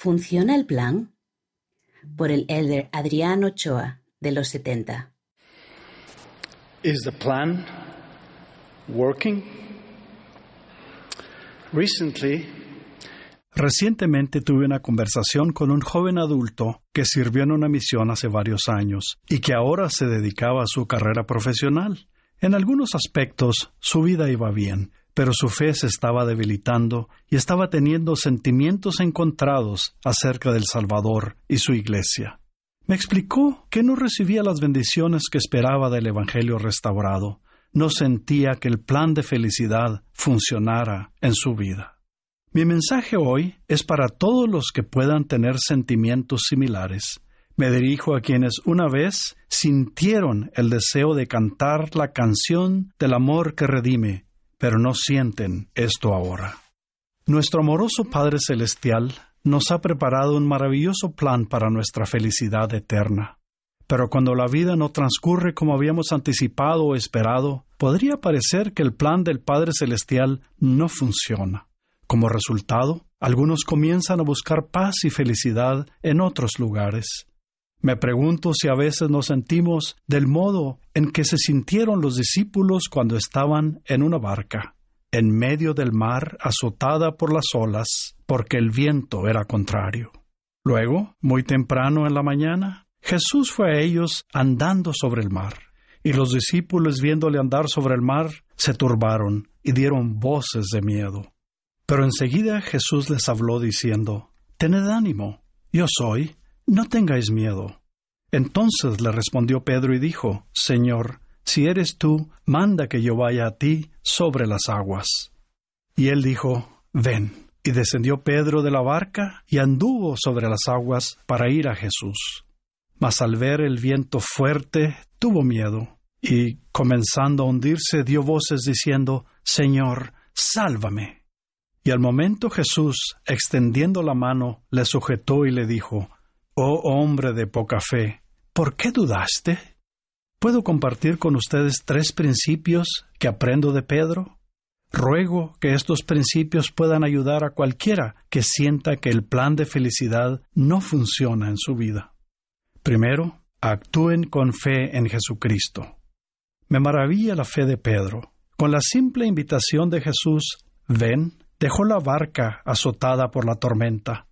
¿Funciona el plan? Por el elder Adrián Ochoa, de los 70. Is the plan working? Recently, Recientemente tuve una conversación con un joven adulto que sirvió en una misión hace varios años y que ahora se dedicaba a su carrera profesional. En algunos aspectos su vida iba bien, pero su fe se estaba debilitando y estaba teniendo sentimientos encontrados acerca del Salvador y su iglesia. Me explicó que no recibía las bendiciones que esperaba del Evangelio restaurado, no sentía que el plan de felicidad funcionara en su vida. Mi mensaje hoy es para todos los que puedan tener sentimientos similares. Me dirijo a quienes una vez sintieron el deseo de cantar la canción del amor que redime, pero no sienten esto ahora. Nuestro amoroso Padre Celestial nos ha preparado un maravilloso plan para nuestra felicidad eterna. Pero cuando la vida no transcurre como habíamos anticipado o esperado, podría parecer que el plan del Padre Celestial no funciona. Como resultado, algunos comienzan a buscar paz y felicidad en otros lugares. Me pregunto si a veces nos sentimos del modo en que se sintieron los discípulos cuando estaban en una barca, en medio del mar azotada por las olas, porque el viento era contrario. Luego, muy temprano en la mañana, Jesús fue a ellos andando sobre el mar, y los discípulos viéndole andar sobre el mar se turbaron y dieron voces de miedo. Pero enseguida Jesús les habló diciendo, Tened ánimo, yo soy, no tengáis miedo. Entonces le respondió Pedro y dijo, Señor, si eres tú, manda que yo vaya a ti sobre las aguas. Y él dijo, Ven. Y descendió Pedro de la barca y anduvo sobre las aguas para ir a Jesús. Mas al ver el viento fuerte, tuvo miedo, y comenzando a hundirse, dio voces diciendo, Señor, sálvame. Y al momento Jesús, extendiendo la mano, le sujetó y le dijo, Oh hombre de poca fe, ¿por qué dudaste? ¿Puedo compartir con ustedes tres principios que aprendo de Pedro? Ruego que estos principios puedan ayudar a cualquiera que sienta que el plan de felicidad no funciona en su vida. Primero, actúen con fe en Jesucristo. Me maravilla la fe de Pedro. Con la simple invitación de Jesús, ven, dejó la barca azotada por la tormenta.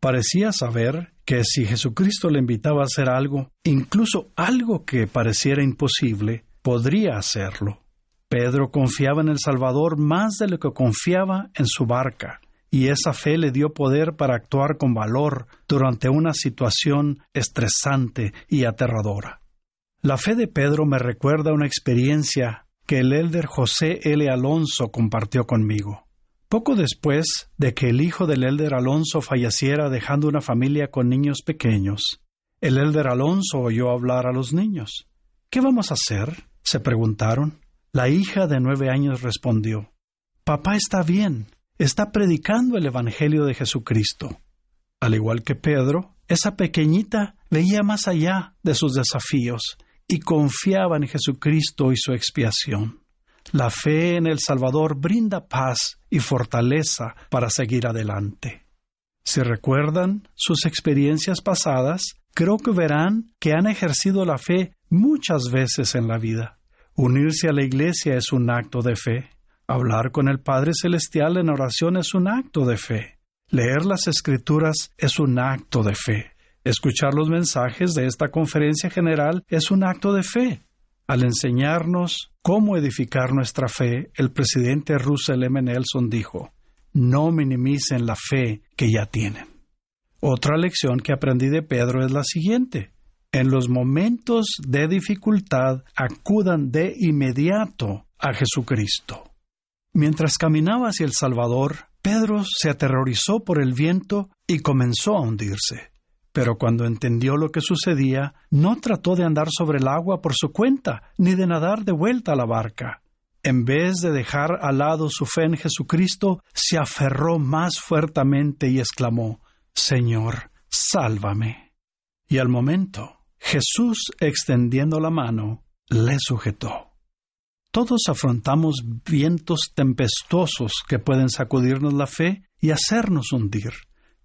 Parecía saber que si Jesucristo le invitaba a hacer algo, incluso algo que pareciera imposible, podría hacerlo. Pedro confiaba en el Salvador más de lo que confiaba en su barca, y esa fe le dio poder para actuar con valor durante una situación estresante y aterradora. La fe de Pedro me recuerda una experiencia que el elder José L. Alonso compartió conmigo. Poco después de que el hijo del elder Alonso falleciera dejando una familia con niños pequeños, el elder Alonso oyó hablar a los niños. ¿Qué vamos a hacer? se preguntaron. La hija de nueve años respondió Papá está bien, está predicando el Evangelio de Jesucristo. Al igual que Pedro, esa pequeñita veía más allá de sus desafíos y confiaba en Jesucristo y su expiación. La fe en el Salvador brinda paz y fortaleza para seguir adelante. Si recuerdan sus experiencias pasadas, creo que verán que han ejercido la fe muchas veces en la vida. Unirse a la iglesia es un acto de fe. Hablar con el Padre Celestial en oración es un acto de fe. Leer las escrituras es un acto de fe. Escuchar los mensajes de esta conferencia general es un acto de fe. Al enseñarnos cómo edificar nuestra fe, el presidente Russell M. Nelson dijo, no minimicen la fe que ya tienen. Otra lección que aprendí de Pedro es la siguiente. En los momentos de dificultad acudan de inmediato a Jesucristo. Mientras caminaba hacia el Salvador, Pedro se aterrorizó por el viento y comenzó a hundirse. Pero cuando entendió lo que sucedía, no trató de andar sobre el agua por su cuenta, ni de nadar de vuelta a la barca. En vez de dejar al lado su fe en Jesucristo, se aferró más fuertemente y exclamó, Señor, sálvame. Y al momento, Jesús, extendiendo la mano, le sujetó. Todos afrontamos vientos tempestuosos que pueden sacudirnos la fe y hacernos hundir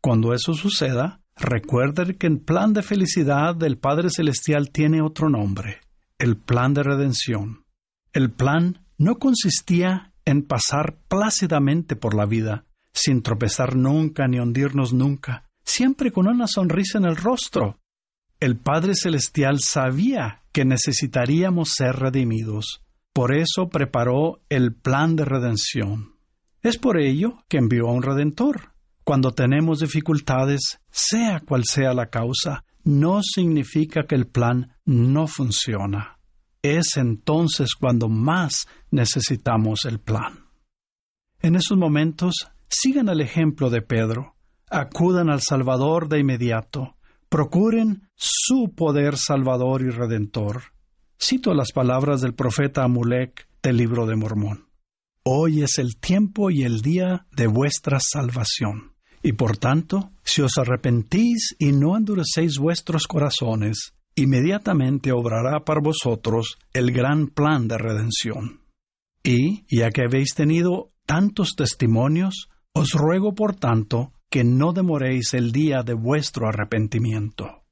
Cuando eso suceda, recuerde que el plan de felicidad del Padre Celestial tiene otro nombre, el plan de redención. El plan no consistía en pasar plácidamente por la vida, sin tropezar nunca ni hundirnos nunca, siempre con una sonrisa en el rostro. El Padre Celestial sabía que necesitaríamos ser redimidos. Por eso preparó el plan de redención. Es por ello que envió a un redentor. Cuando tenemos dificultades, sea cual sea la causa, no significa que el plan no funciona. Es entonces cuando más necesitamos el plan. En esos momentos, sigan el ejemplo de Pedro. Acudan al Salvador de inmediato. Procuren su poder salvador y redentor. Cito las palabras del profeta Amulek del libro de Mormón. Hoy es el tiempo y el día de vuestra salvación. Y por tanto, si os arrepentís y no endurecéis vuestros corazones, inmediatamente obrará para vosotros el gran plan de redención. Y, ya que habéis tenido tantos testimonios, os ruego por tanto que no demoréis el día de vuestro arrepentimiento.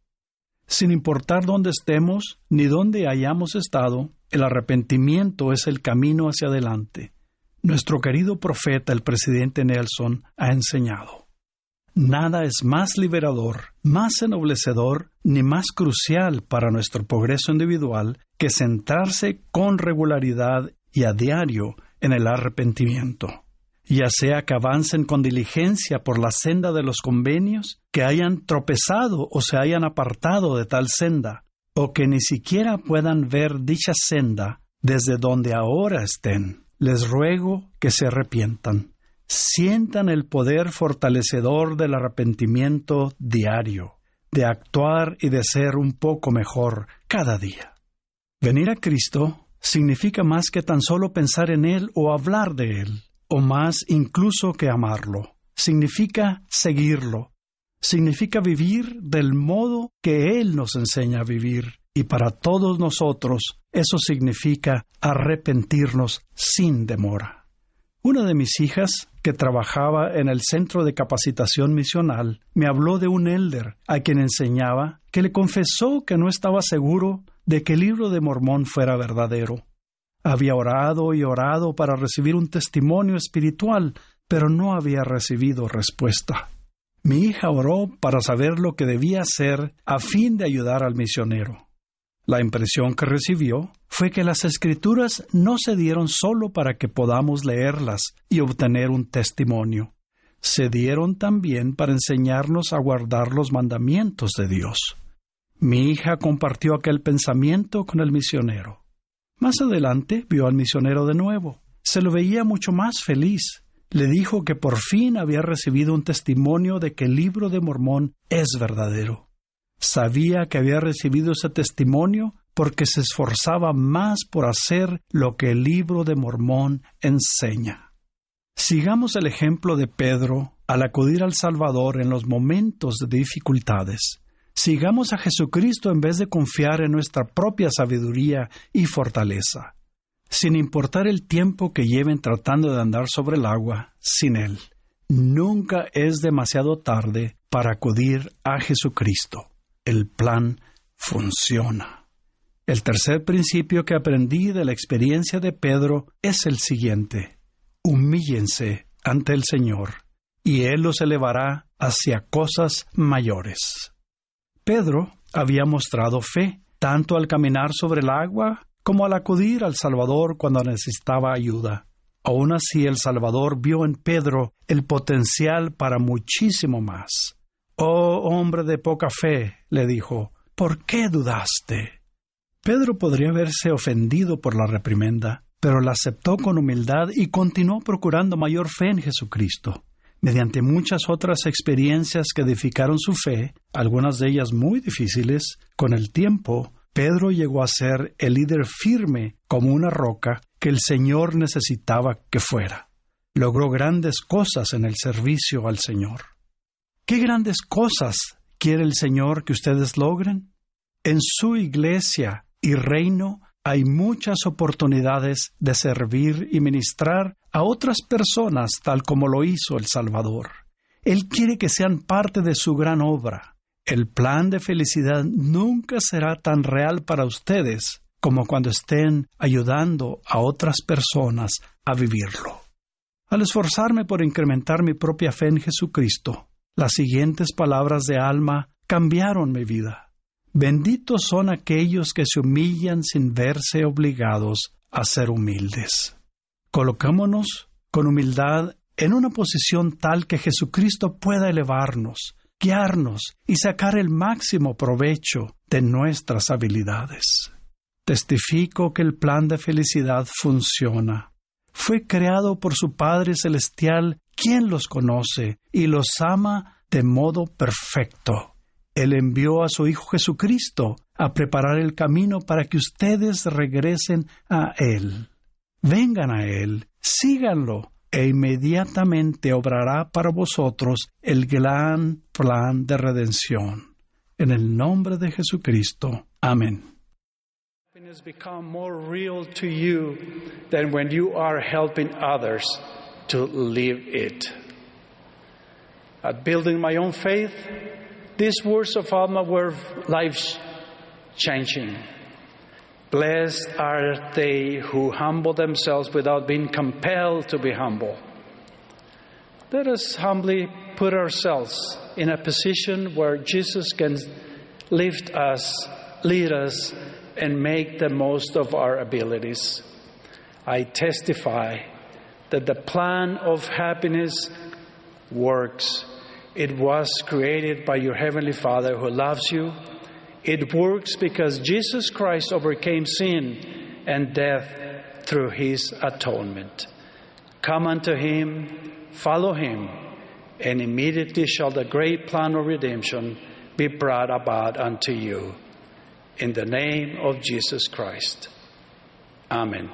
Sin importar dónde estemos ni dónde hayamos estado, el arrepentimiento es el camino hacia adelante. Nuestro querido profeta, el presidente Nelson, ha enseñado. Nada es más liberador, más ennoblecedor, ni más crucial para nuestro progreso individual que centrarse con regularidad y a diario en el arrepentimiento ya sea que avancen con diligencia por la senda de los convenios, que hayan tropezado o se hayan apartado de tal senda, o que ni siquiera puedan ver dicha senda desde donde ahora estén. Les ruego que se arrepientan. Sientan el poder fortalecedor del arrepentimiento diario, de actuar y de ser un poco mejor cada día. Venir a Cristo significa más que tan solo pensar en Él o hablar de Él o más incluso que amarlo. Significa seguirlo. Significa vivir del modo que Él nos enseña a vivir. Y para todos nosotros eso significa arrepentirnos sin demora. Una de mis hijas, que trabajaba en el Centro de Capacitación Misional, me habló de un elder a quien enseñaba que le confesó que no estaba seguro de que el libro de Mormón fuera verdadero había orado y orado para recibir un testimonio espiritual, pero no había recibido respuesta. Mi hija oró para saber lo que debía hacer a fin de ayudar al misionero. La impresión que recibió fue que las escrituras no se dieron solo para que podamos leerlas y obtener un testimonio, se dieron también para enseñarnos a guardar los mandamientos de Dios. Mi hija compartió aquel pensamiento con el misionero. Más adelante vio al misionero de nuevo. Se lo veía mucho más feliz. Le dijo que por fin había recibido un testimonio de que el libro de Mormón es verdadero. Sabía que había recibido ese testimonio porque se esforzaba más por hacer lo que el libro de Mormón enseña. Sigamos el ejemplo de Pedro al acudir al Salvador en los momentos de dificultades. Sigamos a Jesucristo en vez de confiar en nuestra propia sabiduría y fortaleza, sin importar el tiempo que lleven tratando de andar sobre el agua sin Él. Nunca es demasiado tarde para acudir a Jesucristo. El plan funciona. El tercer principio que aprendí de la experiencia de Pedro es el siguiente. Humíllense ante el Señor, y Él los elevará hacia cosas mayores. Pedro había mostrado fe, tanto al caminar sobre el agua como al acudir al Salvador cuando necesitaba ayuda. Aún así el Salvador vio en Pedro el potencial para muchísimo más. Oh hombre de poca fe, le dijo, ¿por qué dudaste? Pedro podría haberse ofendido por la reprimenda, pero la aceptó con humildad y continuó procurando mayor fe en Jesucristo mediante muchas otras experiencias que edificaron su fe, algunas de ellas muy difíciles, con el tiempo, Pedro llegó a ser el líder firme como una roca que el Señor necesitaba que fuera. Logró grandes cosas en el servicio al Señor. ¿Qué grandes cosas quiere el Señor que ustedes logren? En su iglesia y reino hay muchas oportunidades de servir y ministrar a otras personas tal como lo hizo el Salvador. Él quiere que sean parte de su gran obra. El plan de felicidad nunca será tan real para ustedes como cuando estén ayudando a otras personas a vivirlo. Al esforzarme por incrementar mi propia fe en Jesucristo, las siguientes palabras de Alma cambiaron mi vida. Benditos son aquellos que se humillan sin verse obligados a ser humildes. Colocámonos con humildad en una posición tal que Jesucristo pueda elevarnos, guiarnos y sacar el máximo provecho de nuestras habilidades. Testifico que el plan de felicidad funciona. Fue creado por su Padre Celestial, quien los conoce y los ama de modo perfecto. Él envió a su Hijo Jesucristo a preparar el camino para que ustedes regresen a Él. Vengan a Él, síganlo, e inmediatamente obrará para vosotros el gran plan de redención. En el nombre de Jesucristo. Amén. Happiness become more real to you than when you are helping others to live it. At building my own faith, these words of Alma were life changing. Blessed are they who humble themselves without being compelled to be humble. Let us humbly put ourselves in a position where Jesus can lift us, lead us, and make the most of our abilities. I testify that the plan of happiness works. It was created by your Heavenly Father who loves you it works because Jesus Christ overcame sin and death through his atonement. Come unto him, follow him, and immediately shall the great plan of redemption be brought about unto you. In the name of Jesus Christ. Amen.